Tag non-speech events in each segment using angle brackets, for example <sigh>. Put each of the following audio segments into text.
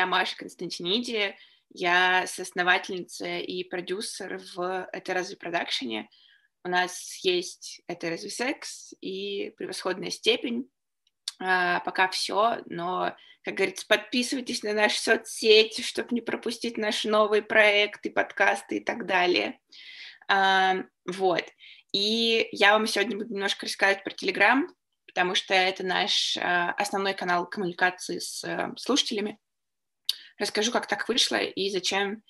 Я Маша Константиниди, я соосновательница и продюсер в «Это разве продакшене». У нас есть «Это разве секс» и «Превосходная степень». А, пока все, но, как говорится, подписывайтесь на наши соцсети, чтобы не пропустить наши новые проекты, подкасты и так далее. А, вот. И я вам сегодня буду немножко рассказывать про Телеграм, потому что это наш а, основной канал коммуникации с а, слушателями. Расскажу, как так вышло и зачем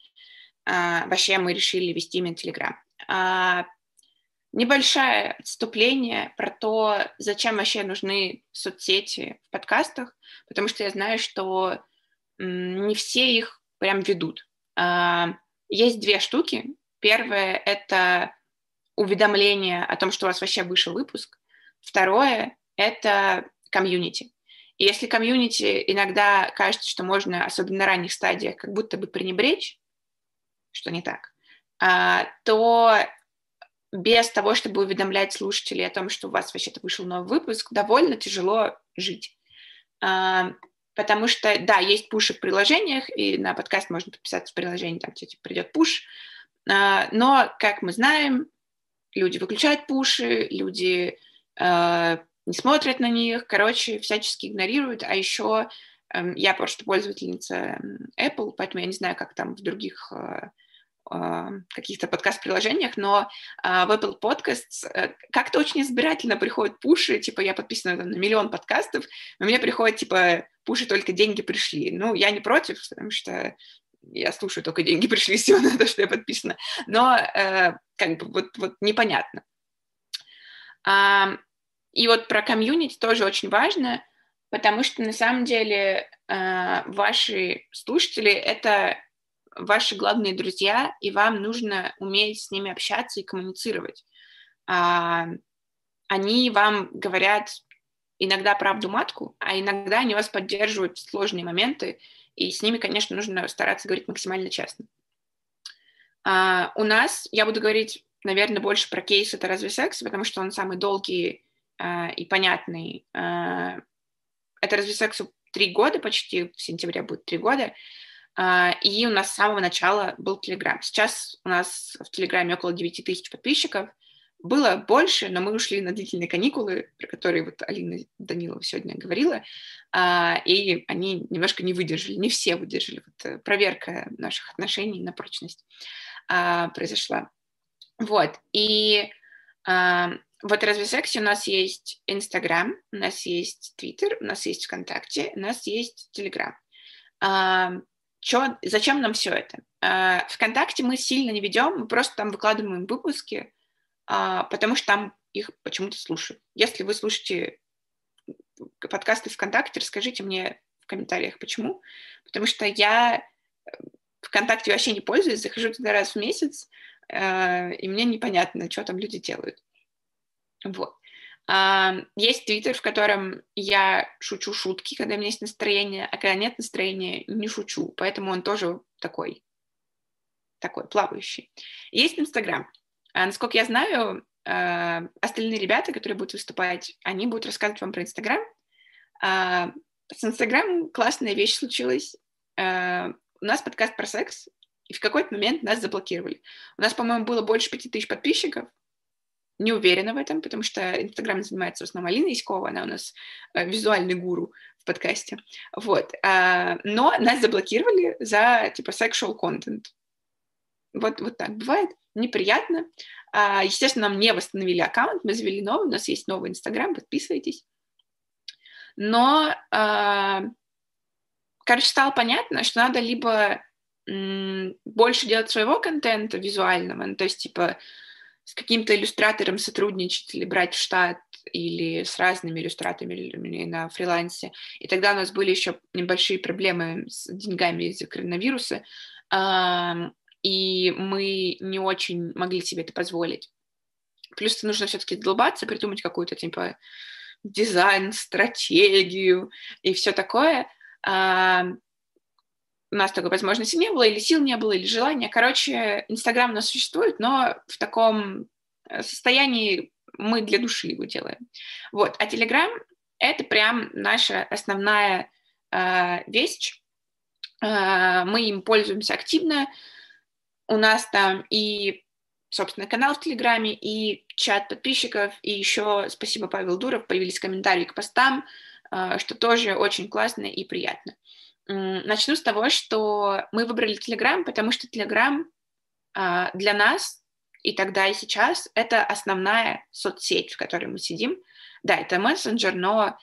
а, вообще мы решили вести именно Телеграм. А, небольшое отступление про то, зачем вообще нужны соцсети в подкастах, потому что я знаю, что не все их прям ведут. А, есть две штуки. Первое — это уведомление о том, что у вас вообще вышел выпуск. Второе — это комьюнити. И если комьюнити иногда кажется, что можно, особенно на ранних стадиях, как будто бы пренебречь, что не так, а, то без того, чтобы уведомлять слушателей о том, что у вас вообще-то вышел новый выпуск, довольно тяжело жить. А, потому что, да, есть пуши в приложениях, и на подкаст можно подписаться в приложении, там тебе типа, придет пуш, а, но, как мы знаем, люди выключают пуши, люди не смотрят на них, короче, всячески игнорируют, а еще эм, я просто пользовательница Apple, поэтому я не знаю, как там в других а, каких-то подкаст-приложениях, но а, в Apple Podcasts э, как-то очень избирательно приходят пуши, типа я подписана там, на миллион подкастов, но мне приходят типа пуши только деньги пришли. Ну, я не против, потому что я слушаю только деньги пришли <laughs> всего на то, что я подписана, но э, как бы вот, вот непонятно. И вот про комьюнити тоже очень важно, потому что на самом деле э, ваши слушатели — это ваши главные друзья, и вам нужно уметь с ними общаться и коммуницировать. А, они вам говорят иногда правду матку, а иногда они вас поддерживают в сложные моменты, и с ними, конечно, нужно стараться говорить максимально честно. А, у нас, я буду говорить, наверное, больше про кейс «Это разве секс?», потому что он самый долгий а, и понятный. А, «Это разве сексу?» три года почти, в сентябре будет три года, а, и у нас с самого начала был Телеграм. Сейчас у нас в Телеграме около 9 тысяч подписчиков. Было больше, но мы ушли на длительные каникулы, про которые вот Алина Данилова сегодня говорила, и они немножко не выдержали, не все выдержали. Вот э, проверка наших отношений на прочность произошла. Вот, и вот разве сексе у нас есть Инстаграм, у нас есть Твиттер, у нас есть ВКонтакте, у нас есть Телеграм чё, зачем нам все это? А, ВКонтакте мы сильно не ведем, мы просто там выкладываем выпуски, а, потому что там их почему-то слушают. Если вы слушаете подкасты ВКонтакте, расскажите мне в комментариях, почему. Потому что я э, ВКонтакте вообще не пользуюсь, захожу туда раз в месяц, э, и мне непонятно, что там люди делают. Вот. Есть твиттер, в котором я шучу шутки, когда у меня есть настроение, а когда нет настроения, не шучу. Поэтому он тоже такой, такой плавающий. Есть Инстаграм. А, насколько я знаю, а, остальные ребята, которые будут выступать, они будут рассказывать вам про Инстаграм. А, с Инстаграмом классная вещь случилась. У нас подкаст про секс, и в какой-то момент нас заблокировали. У нас, по-моему, было больше пяти тысяч подписчиков, не уверена в этом, потому что Инстаграм занимается в основном Алина Яськова, она у нас э, визуальный гуру в подкасте, вот, а, но нас заблокировали за, типа, sexual content, вот, вот так бывает, неприятно, а, естественно, нам не восстановили аккаунт, мы завели новый, у нас есть новый Инстаграм, подписывайтесь, но, а, короче, стало понятно, что надо либо больше делать своего контента визуального, ну, то есть, типа, с каким-то иллюстратором сотрудничать или брать в штат или с разными иллюстраторами на фрилансе. И тогда у нас были еще небольшие проблемы с деньгами из-за коронавируса, и мы не очень могли себе это позволить. Плюс нужно все-таки долбаться, придумать какую-то типа дизайн, стратегию и все такое у нас такой возможности не было, или сил не было, или желания. Короче, Инстаграм у нас существует, но в таком э, состоянии мы для души его делаем. Вот. А Телеграм — это прям наша основная э, вещь. э, мы им пользуемся активно. У нас там и, собственно, канал в Телеграме, и чат подписчиков, и еще, спасибо, Павел Дуров, появились комментарии к постам, э, что тоже очень классно и приятно. Начну с того, что мы выбрали Телеграм, потому что Телеграм для нас и тогда, и сейчас это основная соцсеть, в которой мы сидим. Да, это мессенджер, но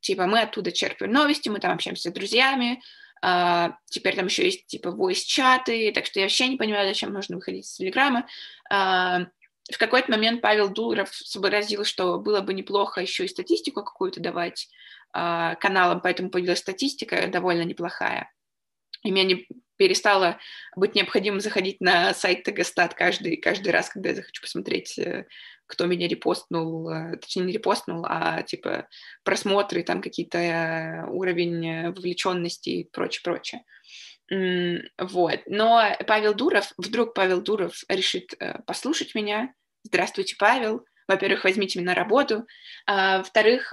типа мы оттуда черпаем новости, мы там общаемся с друзьями, Uh, теперь там еще есть типа voice-чаты, так что я вообще не понимаю, зачем нужно выходить из Телеграма. Uh, в какой-то момент Павел Дуров сообразил, что было бы неплохо еще и статистику какую-то давать каналам, поэтому появилась статистика довольно неплохая. И меня не перестало быть необходимым заходить на сайт Тагостат каждый, каждый раз, когда я захочу посмотреть, э, кто меня репостнул, э, точнее, не репостнул, а типа просмотры, там какие-то э, уровень вовлеченности и прочее, прочее. Вот. Но Павел Дуров, вдруг Павел Дуров решит послушать меня. Здравствуйте, Павел. Во-первых, возьмите меня на работу. А, во-вторых,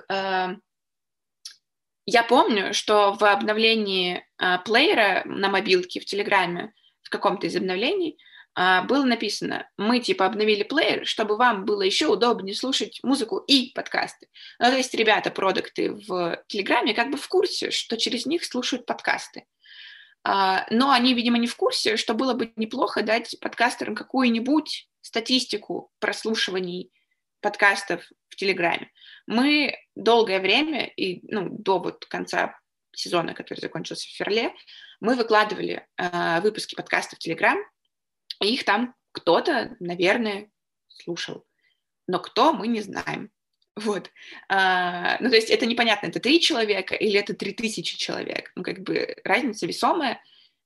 я помню, что в обновлении э, плеера на мобилке в Телеграме, в каком-то из обновлений, э, было написано, мы типа обновили плеер, чтобы вам было еще удобнее слушать музыку и подкасты. Ну, то есть ребята, продукты в Телеграме как бы в курсе, что через них слушают подкасты. Uh, но они, видимо, не в курсе, что было бы неплохо дать подкастерам какую-нибудь статистику прослушиваний подкастов в Телеграме. Мы долгое время, и ну, до вот конца сезона, который закончился в феврале, мы выкладывали э, выпуски подкастов в Телеграм, и их там кто-то, наверное, слушал. Но кто, мы не знаем. Вот. А, ну, то есть это непонятно, это три человека или это три тысячи человек. Ну, как бы разница весомая,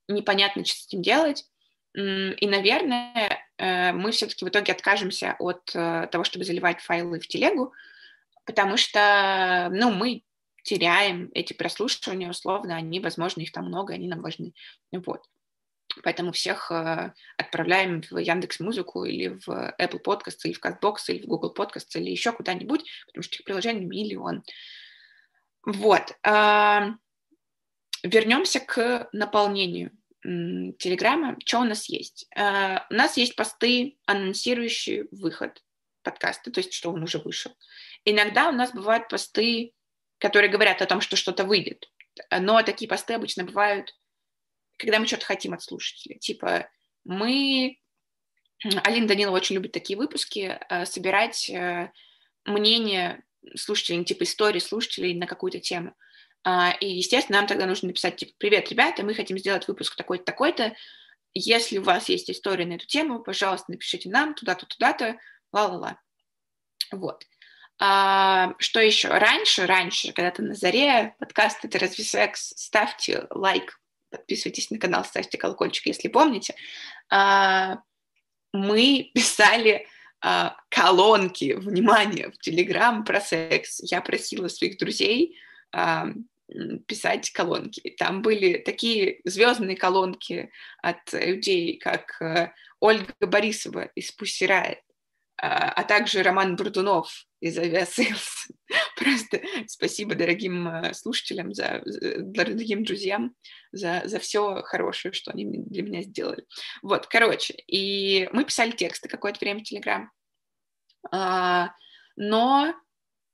непонятно, что с этим делать. И, наверное, мы все-таки в итоге откажемся от э, того, чтобы заливать файлы в телегу, потому что, ну, мы теряем эти прослушивания условно, они, возможно, их там много, они нам важны. Вот. Поэтому всех э, отправляем в Яндекс Музыку или в Apple Podcasts, или в CastBox, или в Google Podcasts, или еще куда-нибудь, потому что их приложений миллион. Вот. Э, вернемся к наполнению. Телеграма, что у нас есть? Uh, у нас есть посты, анонсирующие выход подкаста, то есть что он уже вышел. Иногда у нас бывают посты, которые говорят о том, что что-то выйдет, но такие посты обычно бывают, когда мы что-то хотим от слушателей. Типа мы... Алина Данилова очень любит такие выпуски, uh, собирать uh, мнение слушателей, типа истории слушателей на какую-то тему. А, и, естественно, нам тогда нужно написать, типа, привет, ребята, мы хотим сделать выпуск такой-то, такой-то. Если у вас есть история на эту тему, пожалуйста, напишите нам туда-то, туда-то, ла-ла-ла. Вот. А, что еще? Раньше, раньше, когда-то на заре, подкаст «Это разве секс?» Ставьте лайк, подписывайтесь на канал, ставьте колокольчик, если помните. А, мы писали а, колонки, внимание, в Телеграм про секс. Я просила своих друзей писать колонки. Там были такие звездные колонки от людей, как э, Ольга Борисова из Riot, а, а также Роман Бурдунов из Aviasales. <laughs> Просто спасибо дорогим э, слушателям, за, дорогим друзьям за, за все хорошее, что они для меня сделали. Вот, короче, и мы писали тексты какое-то время в Телеграм. А, но,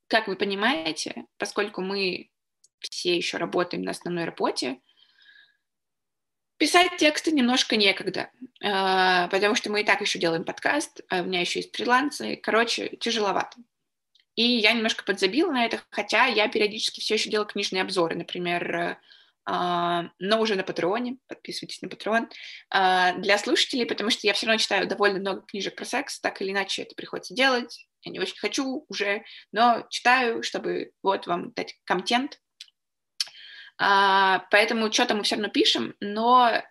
как вы понимаете, поскольку мы все еще работаем на основной работе, писать тексты немножко некогда, а, потому что мы и так еще делаем подкаст, а у меня еще есть фрилансы, короче, тяжеловато. И я немножко подзабила на это, хотя я периодически все еще делаю книжные обзоры, например, а, но уже на Патреоне, подписывайтесь на Патреон, для слушателей, потому что я все равно читаю довольно много книжек про секс, так или иначе это приходится делать, я не очень хочу уже, но читаю, чтобы вот вам дать контент, а, поэтому что-то мы все равно пишем, но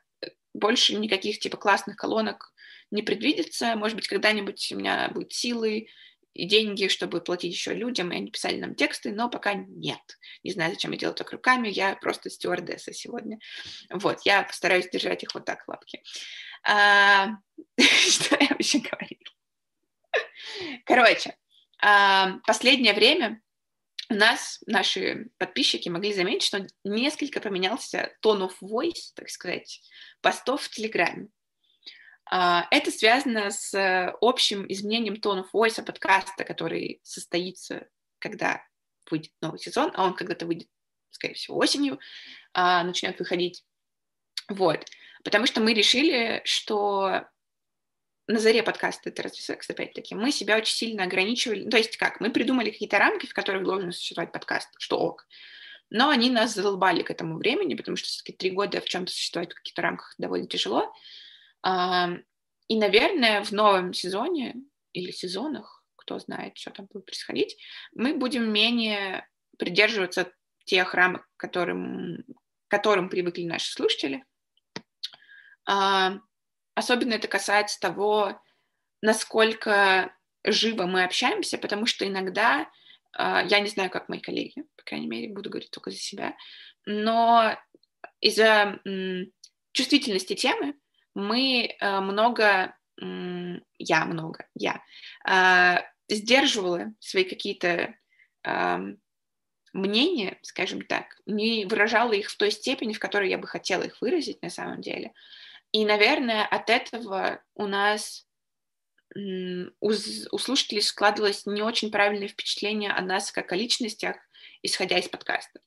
больше никаких типа классных колонок не предвидится. Может быть, когда-нибудь у меня будут силы и деньги, чтобы платить еще людям, и они писали нам тексты, но пока нет. Не знаю, зачем я делаю так руками, я просто стюардесса сегодня. Вот, я постараюсь держать их вот так в лапке. А, <laughs> что я вообще говорила? Короче, а, последнее время нас наши подписчики могли заметить, что несколько поменялся тон of voice, так сказать, постов в Телеграме. А, это связано с общим изменением тона voice подкаста, который состоится, когда выйдет новый сезон, а он когда-то выйдет, скорее всего, осенью, а, начнет выходить. Вот. Потому что мы решили, что на заре подкаста «Это разве секс?» опять-таки, мы себя очень сильно ограничивали. Ну, то есть как? Мы придумали какие-то рамки, в которых должен существовать подкаст, что ок. Но они нас задолбали к этому времени, потому что все-таки три года в чем-то существовать в каких-то рамках довольно тяжело. И, наверное, в новом сезоне или сезонах, кто знает, что там будет происходить, мы будем менее придерживаться тех рамок, которым, к которым привыкли наши слушатели. Особенно это касается того, насколько живо мы общаемся, потому что иногда, а, я не знаю, как мои коллеги, по крайней мере, буду говорить только за себя, но из-за чувствительности темы мы а, много, я много, я а, сдерживала свои какие-то мнения, скажем так, не выражала их в той степени, в которой я бы хотела их выразить на самом деле. И, наверное, от этого у нас у, у слушателей складывалось не очень правильное впечатление о нас как о личностях, исходя из подкаста.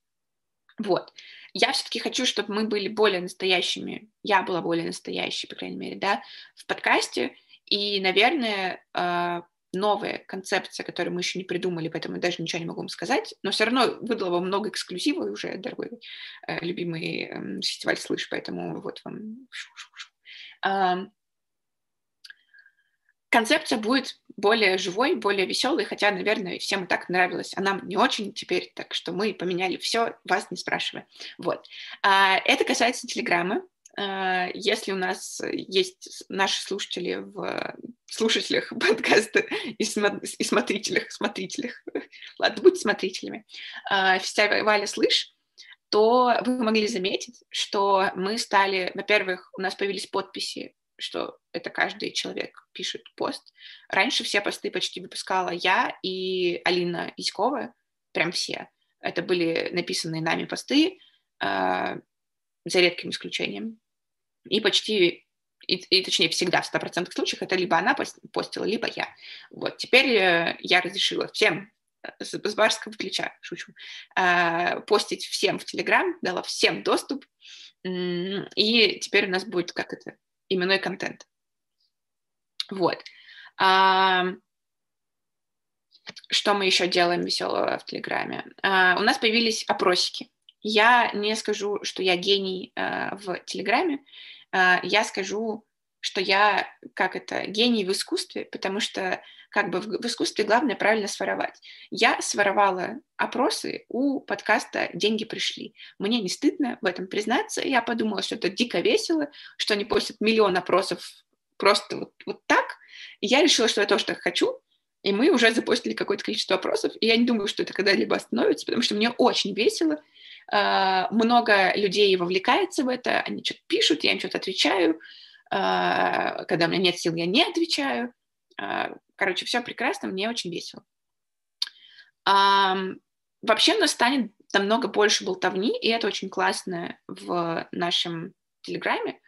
Вот. Я все-таки хочу, чтобы мы были более настоящими. Я была более настоящей, по крайней мере, да, в подкасте. И, наверное, а, новая концепция, которую мы еще не придумали, поэтому я даже ничего не могу вам сказать, но все равно выдала вам много эксклюзива уже, дорогой э, любимый э, фестиваль «Слышь», поэтому вот вам... Концепция будет более живой, более веселой, хотя, наверное, всем и так а нам не очень теперь, так что мы поменяли все, вас не спрашивая. Вот. А, это касается Телеграма. А, если у нас есть наши слушатели в слушателях <laughs> подкаста и, смо- и смотрителях, смотрителях, <laughs> ладно, будьте смотрителями, а, фестиваля «Слышь», то вы могли заметить, что мы стали, во-первых, у нас появились подписи, что это каждый человек пишет пост. Раньше все посты почти выпускала я и Алина Иськова, прям все. Это были написанные нами посты, а, за редким исключением. И почти, и, и точнее всегда в 100% случаях это либо она постила, либо я. Вот, теперь э, я разрешила всем э, с, с барского плеча, шучу, э, постить всем в Телеграм, дала всем доступ, и теперь у нас будет, как это, именной контент. Вот. Что мы еще делаем веселого в Телеграме? А, у нас появились опросики. Я не скажу, что я гений э, в Телеграме, э, я скажу, что я, как это, гений в искусстве, потому что как бы в, в искусстве главное правильно своровать. Я своровала опросы у подкаста «Деньги пришли». Мне не стыдно в этом признаться. Я подумала, что это дико весело, что они постят миллион опросов просто вот, вот так. И я решила, что я тоже так хочу. И мы уже запостили какое-то количество опросов, и я не думаю, что это когда-либо остановится, потому что мне очень весело, а, много людей вовлекается в это, они что-то пишут, я им что-то отвечаю, а, когда у меня нет сил, я не отвечаю. А, короче, все прекрасно, мне очень весело. Вообще у нас станет намного больше болтовни, и это очень классно в нашем Телеграме.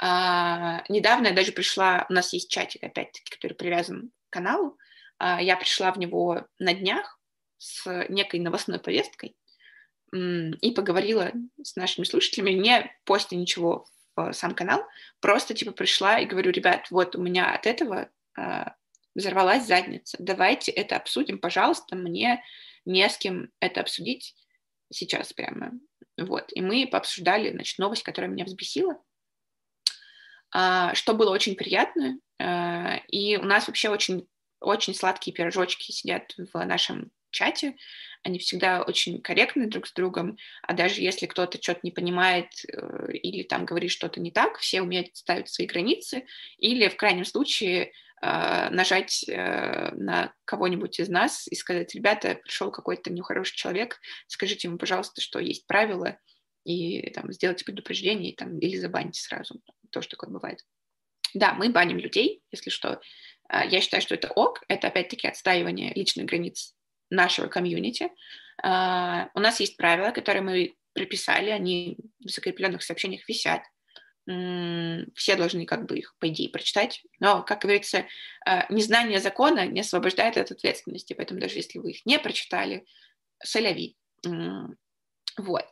Недавно я даже пришла, у нас есть чатик, опять-таки, который привязан к каналу, я пришла в него на днях с некой новостной повесткой, и поговорила с нашими слушателями, не после ничего в сам канал, просто типа пришла и говорю, ребят, вот у меня от этого э, взорвалась задница, давайте это обсудим, пожалуйста, мне не с кем это обсудить сейчас прямо. Вот, и мы пообсуждали, значит, новость, которая меня взбесила, э, что было очень приятно, э, и у нас вообще очень, очень сладкие пирожочки сидят в нашем чате, они всегда очень корректны друг с другом, а даже если кто-то что-то не понимает э, или там говорит что-то не так, все умеют ставить свои границы, или в крайнем случае нажать э, на кого-нибудь из нас и сказать, ребята, пришел какой-то нехороший человек, скажите ему, пожалуйста, что есть правила, и там, сделайте предупреждение, и, там, или забаньте сразу, тоже такое бывает. Да, мы баним людей, если что. Я считаю, что это ок, это опять-таки отстаивание личных границ нашего комьюнити. Uh, у нас есть правила, которые мы прописали, они в закрепленных сообщениях висят. Все должны как бы их, по идее, прочитать. Но, как говорится, незнание закона не освобождает от ответственности, поэтому даже если вы их не прочитали, соляви. Вот.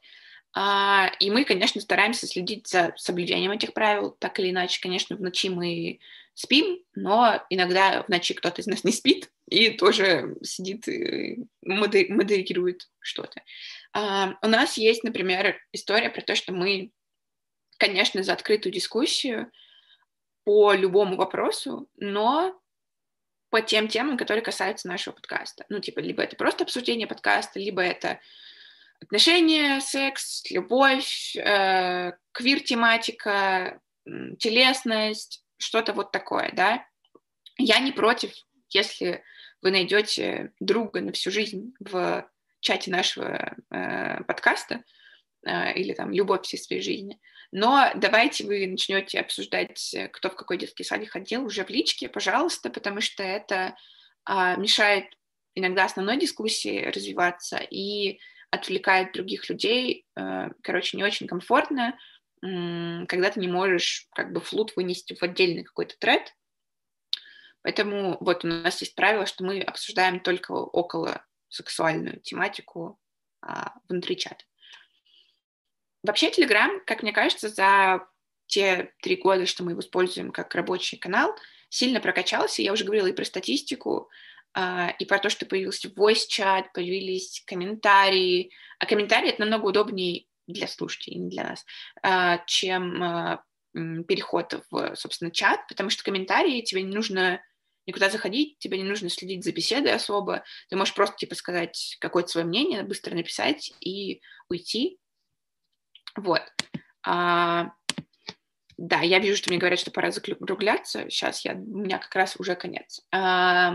А, и мы, конечно, стараемся следить за соблюдением этих правил. Так или иначе, конечно, в ночи мы спим, но иногда в ночи кто-то из нас не спит и тоже сидит и модерирует что-то. А, у нас есть, например, история про то, что мы, конечно, за открытую дискуссию по любому вопросу, но по тем темам, которые касаются нашего подкаста. Ну, типа, либо это просто обсуждение подкаста, либо это отношения, секс, любовь, э, квир-тематика, телесность, что-то вот такое, да. Я не против, если вы найдете друга на всю жизнь в чате нашего э, подкаста или там любовь всей своей жизни. Но давайте вы начнете обсуждать, кто в какой детский садик ходил, уже в личке, пожалуйста, потому что это э, мешает иногда основной дискуссии развиваться и отвлекает других людей. Э, короче, не очень комфортно, когда ты не можешь как бы флут вынести в отдельный какой-то тред. Поэтому вот у нас есть правило, что мы обсуждаем только около сексуальную тематику а, внутри чата. Вообще Telegram, как мне кажется, за те три года, что мы его используем как рабочий канал, сильно прокачался. Я уже говорила и про статистику, а, и про то, что появился voice-чат, появились комментарии. А комментарии — это намного удобнее для слушателей, не для нас, а, чем а, переход в, собственно, чат, потому что комментарии тебе не нужно никуда заходить, тебе не нужно следить за беседой особо, ты можешь просто, типа, сказать какое-то свое мнение, быстро написать и уйти. Вот. А, да, я вижу, что мне говорят, что пора закругляться. Сейчас я, у меня как раз уже конец. А,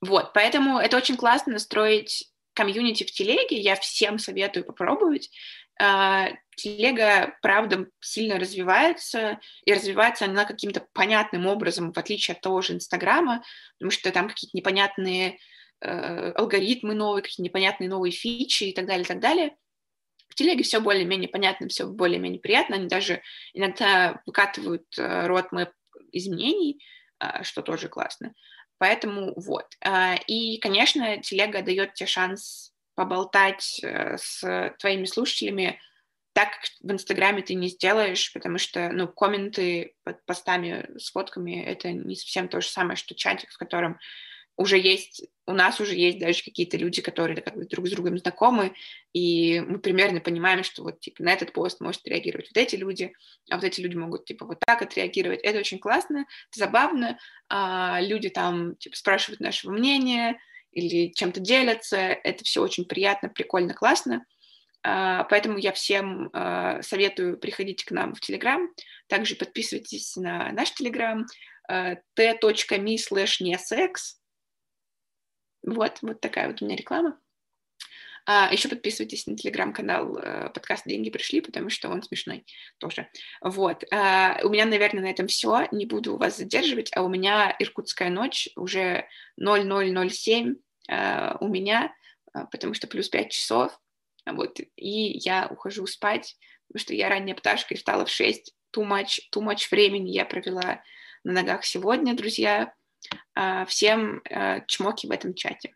вот, поэтому это очень классно настроить комьюнити в телеге, я всем советую попробовать. А, телега, правда, сильно развивается, и развивается она каким-то понятным образом, в отличие от того же Инстаграма, потому что там какие-то непонятные э, алгоритмы новые, какие-то непонятные новые фичи и так далее, и так далее. В телеге все более-менее понятно, все более-менее приятно, они даже иногда выкатывают э, roadmap изменений, э, что тоже классно. Поэтому вот. А, и, конечно, телега дает тебе шанс поболтать э, с твоими слушателями так, в Инстаграме ты не сделаешь, потому что, ну, комменты под постами с фотками — это не совсем то же самое, что чатик, в котором уже есть, у нас уже есть даже какие-то люди, которые как бы друг с другом знакомы, и мы примерно понимаем, что вот типа на этот пост может реагировать вот эти люди, а вот эти люди могут типа вот так отреагировать. Это очень классно, это забавно. А, люди там типа спрашивают нашего мнения или чем-то делятся. Это все очень приятно, прикольно, классно. Uh, поэтому я всем uh, советую приходить к нам в Телеграм. Также подписывайтесь на наш Телеграм t.me slash секс вот, вот такая вот у меня реклама. А, еще подписывайтесь на телеграм-канал э, подкаст «Деньги пришли», потому что он смешной тоже. Вот. А, у меня, наверное, на этом все. Не буду вас задерживать, а у меня «Иркутская ночь» уже 0007 а, у меня, а, потому что плюс 5 часов. Вот. И я ухожу спать, потому что я ранняя пташка и встала в 6. Too much, too much времени я провела на ногах сегодня, друзья. А, всем э, чмоки в этом чате.